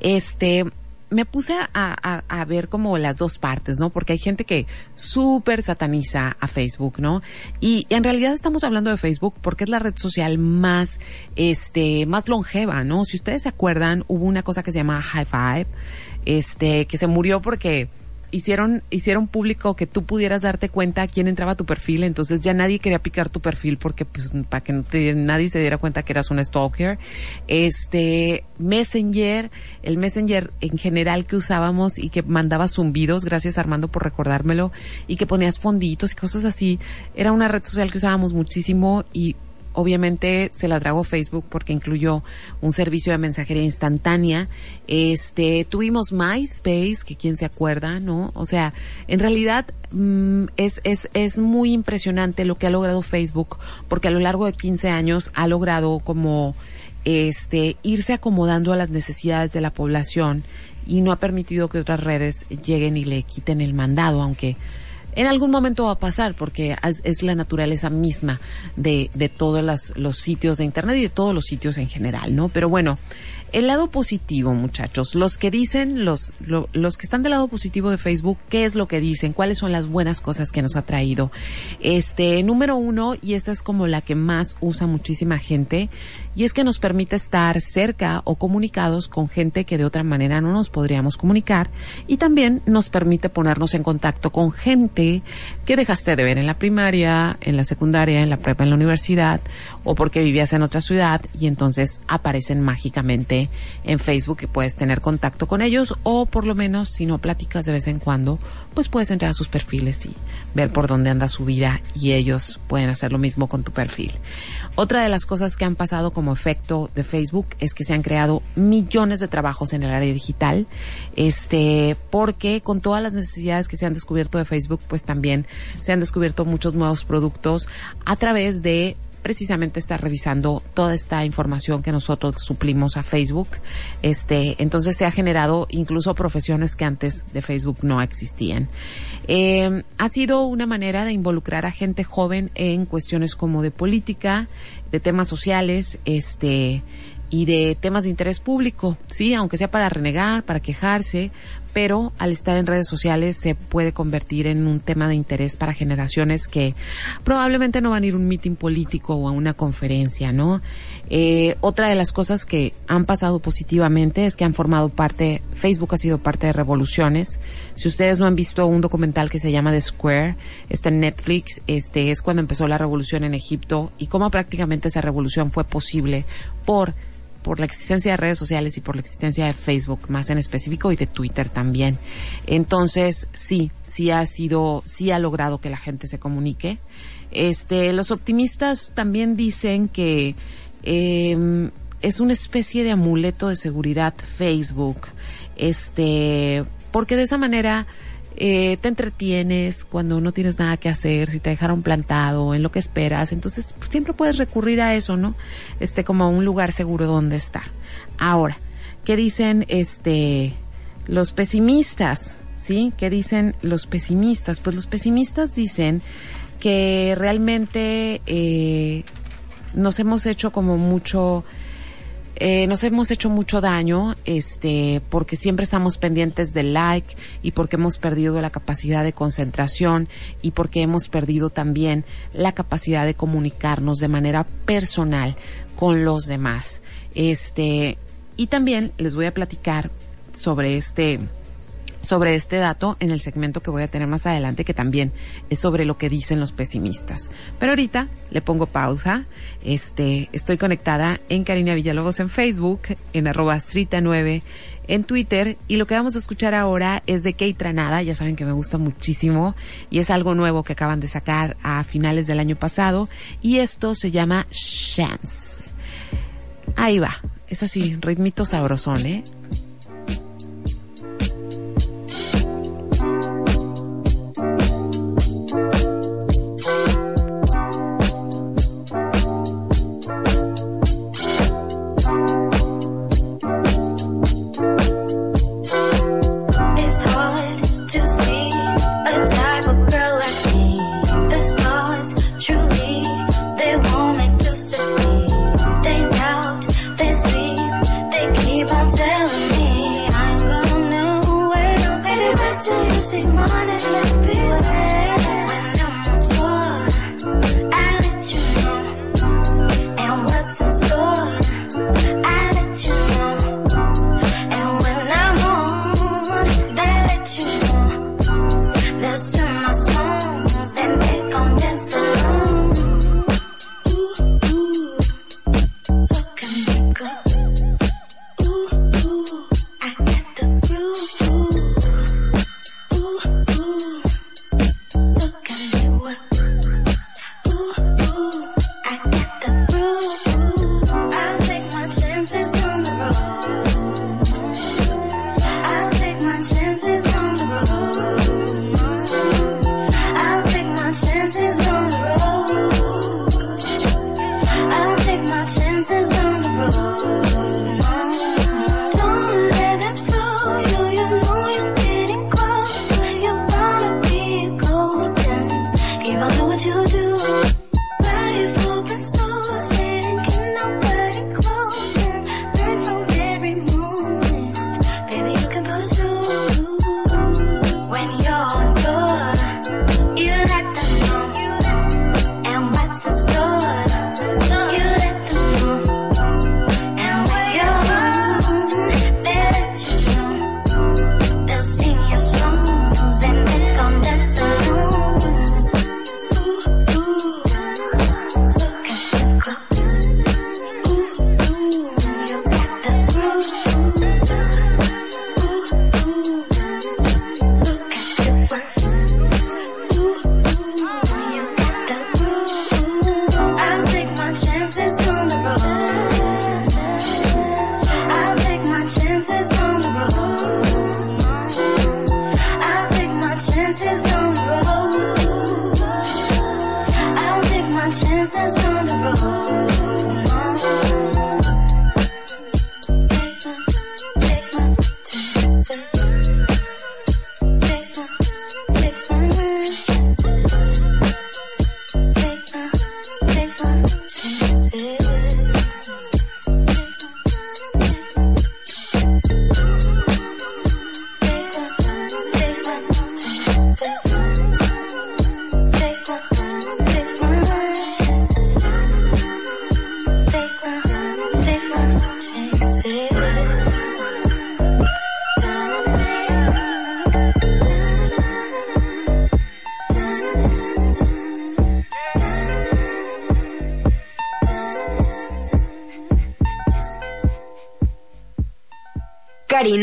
S1: este, me puse a, ver como las dos partes, ¿no? Porque hay gente que súper sataniza a Facebook, ¿no? Y en realidad estamos hablando de Facebook porque es la red social más, este, más longeva, ¿no? Si ustedes se acuerdan, hubo una cosa que se llama High Five, este, que se murió porque hicieron, hicieron público que tú pudieras darte cuenta quién entraba a tu perfil, entonces ya nadie quería picar tu perfil porque pues para que nadie se diera cuenta que eras un stalker. Este, Messenger, el Messenger en general que usábamos y que mandaba zumbidos, gracias Armando por recordármelo, y que ponías fonditos y cosas así, era una red social que usábamos muchísimo y obviamente se la tragó Facebook porque incluyó un servicio de mensajería instantánea. Este, tuvimos MySpace, que quién se acuerda, ¿no? O sea, en realidad mm, es, es, es muy impresionante lo que ha logrado Facebook porque a lo largo de 15 años ha logrado como este irse acomodando a las necesidades de la población y no ha permitido que otras redes lleguen y le quiten el mandado, aunque en algún momento va a pasar porque es, la naturaleza misma de, de todos los sitios de Internet y de todos los sitios en general, ¿no? Pero bueno, el lado positivo, muchachos, los que dicen, los, los que están del lado positivo de Facebook, ¿qué es lo que dicen? ¿Cuáles son las buenas cosas que nos ha traído? Este, número uno, y esta es como la que más usa muchísima gente, y es que nos permite estar cerca o comunicados con gente que de otra manera no nos podríamos comunicar y también nos permite ponernos en contacto con gente que dejaste de ver en la primaria, en la secundaria, en la prepa, en la universidad o porque vivías en otra ciudad y entonces aparecen mágicamente en Facebook y puedes tener contacto con ellos o por lo menos si no platicas de vez en cuando, pues puedes entrar a sus perfiles y ver por dónde anda su vida y ellos pueden hacer lo mismo con tu perfil. Otra de las cosas que han pasado como efecto de Facebook es que se han creado millones de trabajos en el área digital, este, porque con todas las necesidades que se han descubierto de Facebook, pues también se han descubierto muchos nuevos productos a través de precisamente estar revisando toda esta información que nosotros suplimos a Facebook. Este, entonces se ha generado incluso profesiones que antes de Facebook no existían. Eh, ha sido una manera de involucrar a gente joven en cuestiones como de política, de temas sociales, este, y de temas de interés público, sí, aunque sea para renegar, para quejarse, pero al estar en redes sociales se puede convertir en un tema de interés para generaciones que probablemente no van a ir a un mitin político o a una conferencia, ¿no? Eh, otra de las cosas que han pasado positivamente es que han formado parte, Facebook ha sido parte de revoluciones. Si ustedes no han visto un documental que se llama The Square, está en Netflix, este es cuando empezó la revolución en Egipto y cómo prácticamente esa revolución fue posible por por la existencia de redes sociales y por la existencia de Facebook más en específico y de Twitter también. Entonces, sí, sí ha sido, sí ha logrado que la gente se comunique. Este, los optimistas también dicen que eh, es una especie de amuleto de seguridad Facebook, este, porque de esa manera eh, te entretienes cuando no tienes nada que hacer, si te dejaron plantado, en lo que esperas, entonces siempre puedes recurrir a eso, ¿no? Este, como a un lugar seguro donde estar. Ahora, ¿qué dicen este los pesimistas?
S14: ¿sí? ¿Qué dicen los pesimistas? Pues los pesimistas dicen que realmente eh, nos hemos hecho como mucho eh, nos hemos hecho mucho daño, este, porque siempre estamos pendientes del like y porque hemos perdido la capacidad de concentración y porque hemos perdido también la capacidad de comunicarnos de manera personal con los demás. Este, y también les voy a platicar sobre este, sobre este dato en el segmento que voy a tener más adelante, que también es sobre lo que dicen los pesimistas. Pero ahorita le pongo pausa. Este, estoy conectada en Karina Villalobos en Facebook, en arroba Srita9 en Twitter y lo que vamos a escuchar ahora es de Kate Tranada, ya saben que me gusta muchísimo y es algo nuevo que acaban de sacar a finales del año pasado y esto se llama Chance. Ahí va, es así, ritmito sabrosón, ¿eh?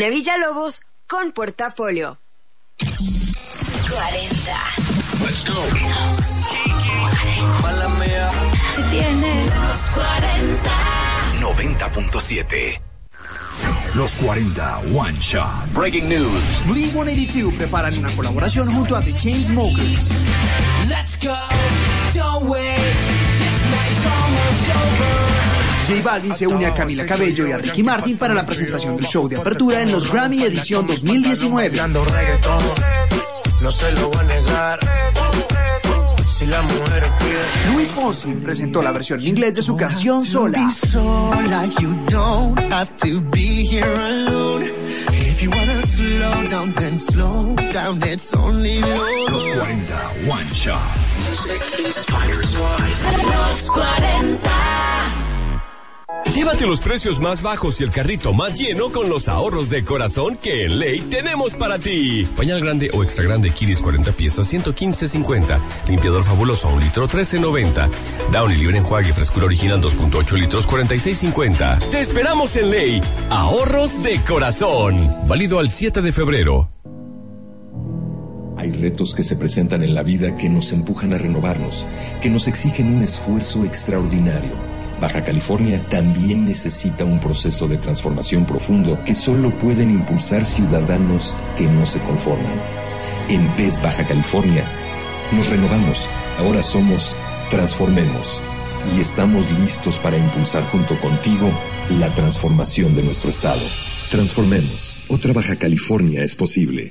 S3: Karina Villalobos con Portafolio. 40.
S6: Let's go.
S5: Tiene
S6: los 40. 90.7. Los 40 One Shot.
S9: Breaking news.
S12: Blink 182 preparan una colaboración junto a The Chainsmokers. J Balvin se une a Camila Cabello y a Ricky Martin para la presentación del show de apertura en los Grammy edición 2019.
S15: No se lo voy a negar. Si la mujer pide.
S12: Luis Fonsi presentó la versión en inglés de su canción Sola.
S16: sola, you don't have to be here alone. If you wanna slow down, then slow down, it's only
S6: Los 40 One Shot.
S5: Los 40.
S17: Llévate los precios más bajos y el carrito más lleno con los ahorros de corazón que en Ley tenemos para ti. Pañal grande o extra grande Kiris 40 piezas 115.50. Limpiador fabuloso a un litro 13.90. Downy libre enjuague frescura original 2.8 litros 46.50. Te esperamos en Ley. Ahorros de corazón. Válido al 7 de febrero.
S18: Hay retos que se presentan en la vida que nos empujan a renovarnos, que nos exigen un esfuerzo extraordinario. Baja California también necesita un proceso de transformación profundo que solo pueden impulsar ciudadanos que no se conforman. En PES Baja California nos renovamos, ahora somos Transformemos y estamos listos para impulsar junto contigo la transformación de nuestro estado. Transformemos. Otra Baja California es posible.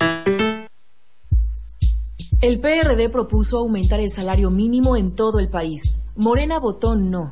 S19: El PRD propuso aumentar el salario mínimo en todo el país. Morena votó no.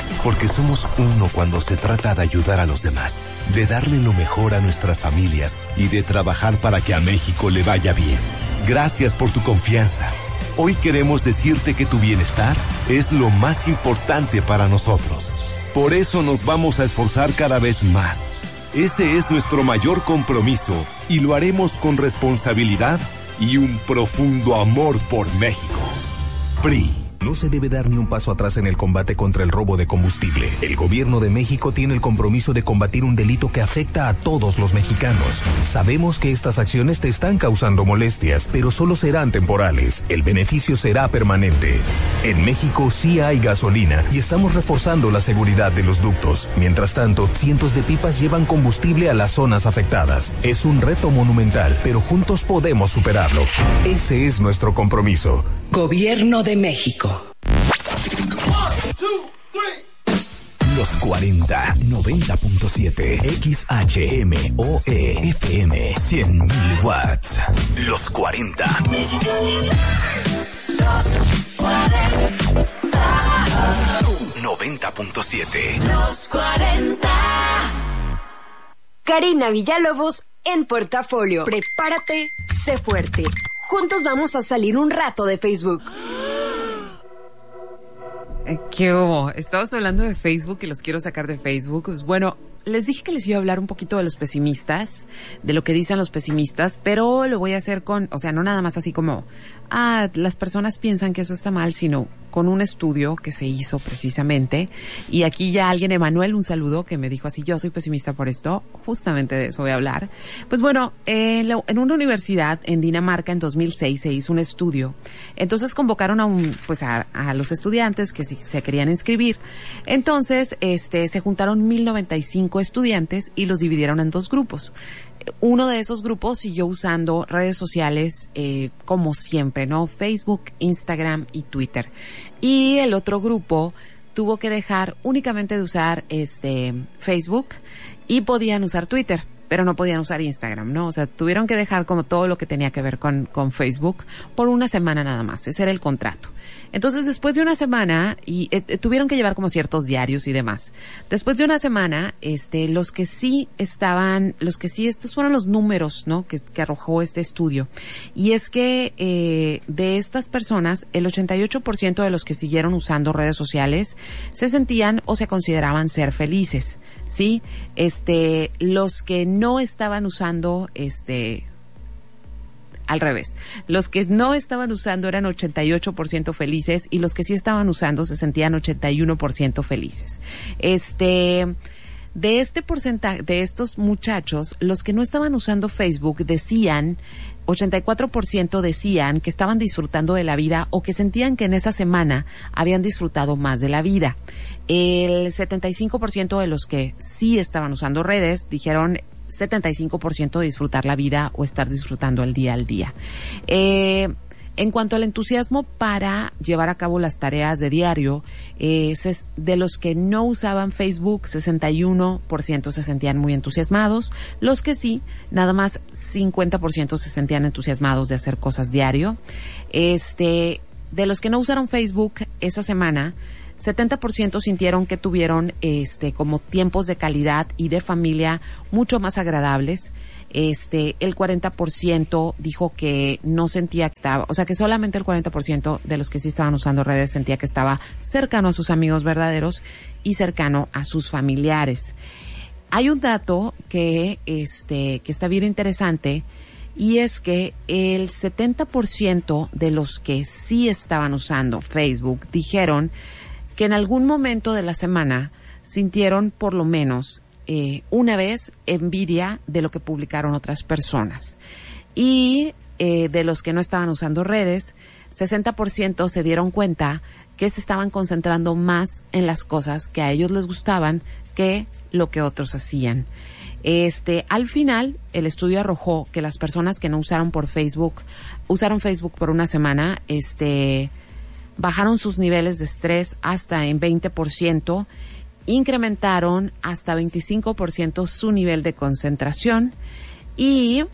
S20: porque somos uno cuando se trata de ayudar a los demás, de darle lo mejor a nuestras familias y de trabajar para que a México le vaya bien. Gracias por tu confianza. Hoy queremos decirte que tu bienestar es lo más importante para nosotros. Por eso nos vamos a esforzar cada vez más. Ese es nuestro mayor compromiso y lo haremos con responsabilidad y un profundo amor por México. PRI.
S21: No se debe dar ni un paso atrás en el combate contra el robo de combustible. El gobierno de México tiene el compromiso de combatir un delito que afecta a todos los mexicanos. Sabemos que estas acciones te están causando molestias, pero solo serán temporales. El beneficio será permanente. En México sí hay gasolina y estamos reforzando la seguridad de los ductos. Mientras tanto, cientos de pipas llevan combustible a las zonas afectadas. Es un reto monumental, pero juntos podemos superarlo. Ese es nuestro compromiso.
S22: Gobierno de México.
S6: Los 40 90.7 XHMOE FM 100.000 watts. Los 40.
S5: Los
S6: 90.7
S5: Los 40.
S3: Karina Villalobos en Portafolio. Prepárate, sé fuerte. Juntos vamos a salir un rato de Facebook.
S1: Eh, ¿Qué hubo? Estamos hablando de Facebook y los quiero sacar de Facebook. Pues bueno, les dije que les iba a hablar un poquito de los pesimistas, de lo que dicen los pesimistas, pero lo voy a hacer con, o sea, no nada más así como, ah, las personas piensan que eso está mal, sino con un estudio que se hizo precisamente. Y aquí ya alguien, Emanuel, un saludo, que me dijo así, yo soy pesimista por esto, justamente de eso voy a hablar. Pues bueno, en, la- en una universidad en Dinamarca en 2006 se hizo un estudio. Entonces convocaron a pues a los estudiantes que si se querían inscribir. Entonces, este, se juntaron 1095 estudiantes y los dividieron en dos grupos. Uno de esos grupos siguió usando redes sociales eh, como siempre, ¿no? Facebook, Instagram y Twitter. Y el otro grupo tuvo que dejar únicamente de usar este Facebook y podían usar Twitter, pero no podían usar Instagram, ¿no? O sea, tuvieron que dejar como todo lo que tenía que ver con, con Facebook por una semana nada más. Ese era el contrato. Entonces, después de una semana, y eh, eh, tuvieron que llevar como ciertos diarios y demás. Después de una semana, este, los que sí estaban, los que sí, estos fueron los números, ¿no? Que, que arrojó este estudio. Y es que eh, de estas personas, el 88% de los que siguieron usando redes sociales se sentían o se consideraban ser felices, ¿sí? Este, los que no estaban usando, este, al revés. Los que no estaban usando eran 88% felices y los que sí estaban usando se sentían 81% felices. Este, De este porcentaje, de estos muchachos, los que no estaban usando Facebook decían 84% decían que estaban disfrutando de la vida o que sentían que en esa semana habían disfrutado más de la vida. El 75% de los que sí estaban usando redes dijeron 75% de disfrutar la vida o estar disfrutando el día al día. Eh, en cuanto al entusiasmo para llevar a cabo las tareas de diario, eh, de los que no usaban Facebook, 61% se sentían muy entusiasmados. Los que sí, nada más 50% se sentían entusiasmados de hacer cosas diario. Este, de los que no usaron Facebook esa semana, 70% sintieron que tuvieron este como tiempos de calidad y de familia mucho más agradables. Este, el 40% dijo que no sentía que estaba, o sea, que solamente el 40% de los que sí estaban usando redes sentía que estaba cercano a sus amigos verdaderos y cercano a sus familiares. Hay un dato que este que está bien interesante y es que el 70% de los que sí estaban usando Facebook dijeron que en algún momento de la semana sintieron por lo menos eh, una vez envidia de lo que publicaron otras personas. Y eh, de los que no estaban usando redes, 60% se dieron cuenta que se estaban concentrando más en las cosas que a ellos les gustaban que lo que otros hacían. Este, al final, el estudio arrojó que las personas que no usaron por Facebook, usaron Facebook por una semana, este, bajaron sus niveles de estrés hasta en 20%, incrementaron hasta 25% su nivel de concentración y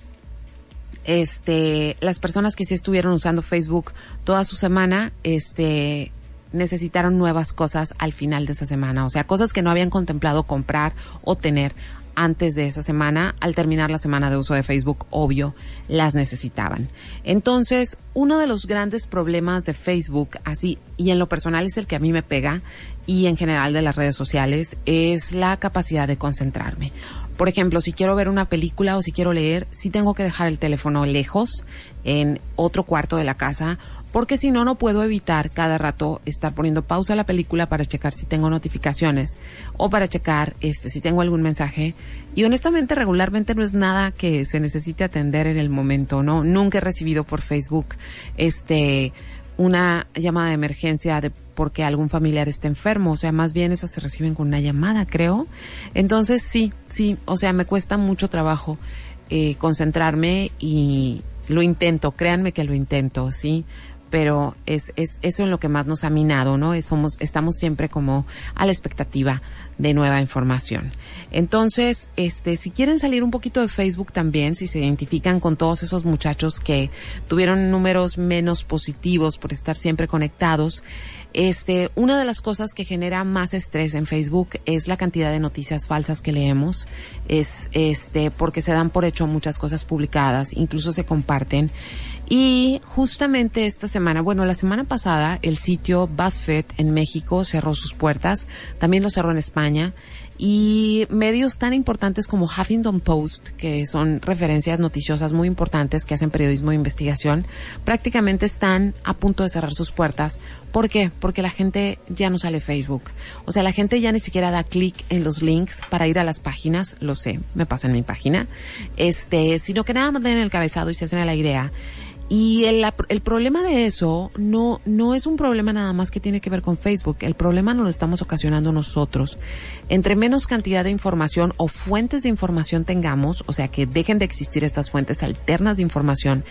S1: este las personas que sí estuvieron usando Facebook toda su semana, este necesitaron nuevas cosas al final de esa semana, o sea, cosas que no habían contemplado comprar o tener antes de esa semana, al terminar la semana de uso de Facebook, obvio, las necesitaban. Entonces, uno de los grandes problemas de Facebook, así, y en lo personal es el que a mí me pega, y en general de las redes sociales, es la capacidad de concentrarme. Por ejemplo, si quiero ver una película o si quiero leer, sí tengo que dejar el teléfono lejos, en otro cuarto de la casa, porque si no, no puedo evitar cada rato estar poniendo pausa a la película para checar si tengo notificaciones o para checar este, si tengo algún mensaje. Y honestamente, regularmente no es nada que se necesite atender en el momento, ¿no? Nunca he recibido por Facebook, este, una llamada de emergencia de porque algún familiar está enfermo, o sea, más bien esas se reciben con una llamada, creo. Entonces, sí, sí, o sea, me cuesta mucho trabajo eh, concentrarme y lo intento, créanme que lo intento, sí pero es, es eso en lo que más nos ha minado, ¿no? Somos, estamos siempre como a la expectativa de nueva información. Entonces, este, si quieren salir un poquito de Facebook también, si se identifican con todos esos muchachos que tuvieron números menos positivos por estar siempre conectados, este, una de las cosas que genera más estrés en Facebook es la cantidad de noticias falsas que leemos, es, este, porque se dan por hecho muchas cosas publicadas, incluso se comparten. Y justamente esta semana, bueno, la semana pasada, el sitio BuzzFeed en México cerró sus puertas, también lo cerró en España, y medios tan importantes como Huffington Post, que son referencias noticiosas muy importantes que hacen periodismo de investigación, prácticamente están a punto de cerrar sus puertas. ¿Por qué? Porque la gente ya no sale Facebook. O sea, la gente ya ni siquiera da clic en los links para ir a las páginas, lo sé, me pasa en mi página, este, sino que nada más den el cabezado y se hacen a la idea. Y el, el, problema de eso no, no es un problema nada más que tiene que ver con Facebook. El problema no lo estamos ocasionando nosotros. Entre menos cantidad de información o fuentes de información tengamos, o sea, que dejen de existir estas fuentes alternas de información,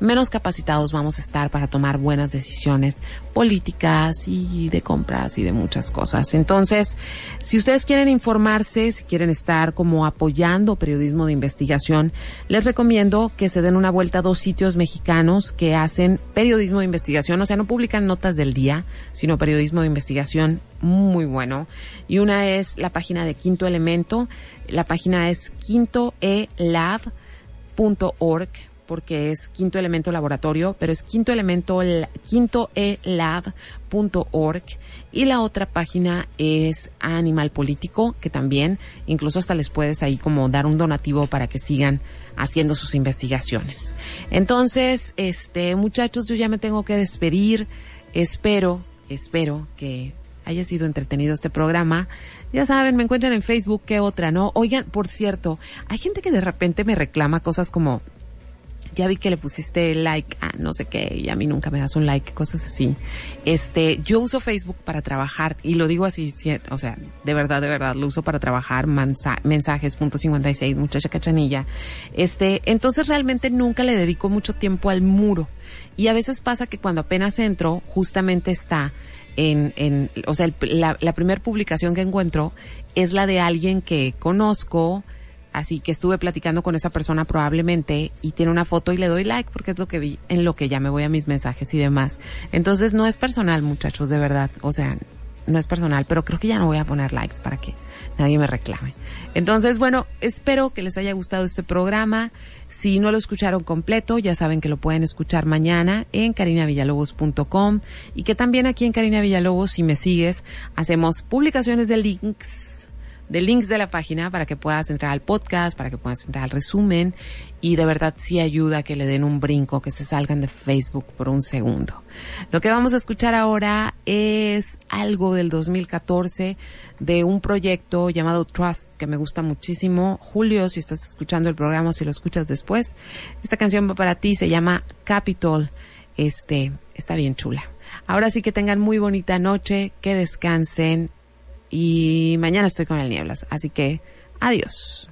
S1: menos capacitados vamos a estar para tomar buenas decisiones políticas y de compras y de muchas cosas. Entonces, si ustedes quieren informarse, si quieren estar como apoyando periodismo de investigación, les recomiendo que se den una vuelta a dos sitios mexicanos que hacen periodismo de investigación, o sea, no publican notas del día, sino periodismo de investigación muy bueno. Y una es la página de Quinto Elemento, la página es quintoelab.org porque es quinto elemento laboratorio, pero es quinto elemento quintoelab.org y la otra página es Animal Político, que también incluso hasta les puedes ahí como dar un donativo para que sigan haciendo sus investigaciones. Entonces, este muchachos, yo ya me tengo que despedir. Espero, espero que haya sido entretenido este programa. Ya saben, me encuentran en Facebook, ¿qué otra, no? Oigan, por cierto, hay gente que de repente me reclama cosas como, ya vi que le pusiste like a no sé qué y a mí nunca me das un like, cosas así. Este, yo uso Facebook para trabajar y lo digo así, o sea, de verdad, de verdad, lo uso para trabajar, mensajes, punto 56, muchacha cachanilla. Este, entonces realmente nunca le dedico mucho tiempo al muro. Y a veces pasa que cuando apenas entro, justamente está en, en o sea, la, la primera publicación que encuentro es la de alguien que conozco, Así que estuve platicando con esa persona probablemente y tiene una foto y le doy like porque es lo que vi en lo que ya me voy a mis mensajes y demás. Entonces no es personal, muchachos, de verdad. O sea, no es personal, pero creo que ya no voy a poner likes para que nadie me reclame. Entonces, bueno, espero que les haya gustado este programa. Si no lo escucharon completo, ya saben que lo pueden escuchar mañana en carinavillalobos.com y que también aquí en Carina Villalobos, si me sigues, hacemos publicaciones de links de links de la página para que puedas entrar al podcast, para que puedas entrar al resumen y de verdad sí ayuda a que le den un brinco, que se salgan de Facebook por un segundo. Lo que vamos a escuchar ahora es algo del 2014 de un proyecto llamado Trust que me gusta muchísimo. Julio, si estás escuchando el programa, si lo escuchas después, esta canción va para ti, se llama Capitol. Este, está bien chula. Ahora sí que tengan muy bonita noche, que descansen y mañana estoy con el Nieblas. Así que adiós.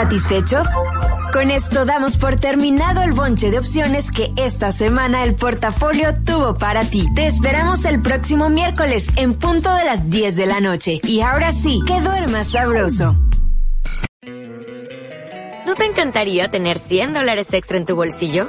S3: ¿Satisfechos? Con esto damos por terminado el bonche de opciones que esta semana el portafolio tuvo para ti. Te esperamos el próximo miércoles en punto de las 10 de la noche. Y ahora sí, que duermas sabroso.
S23: ¿No te encantaría tener 100 dólares extra en tu bolsillo?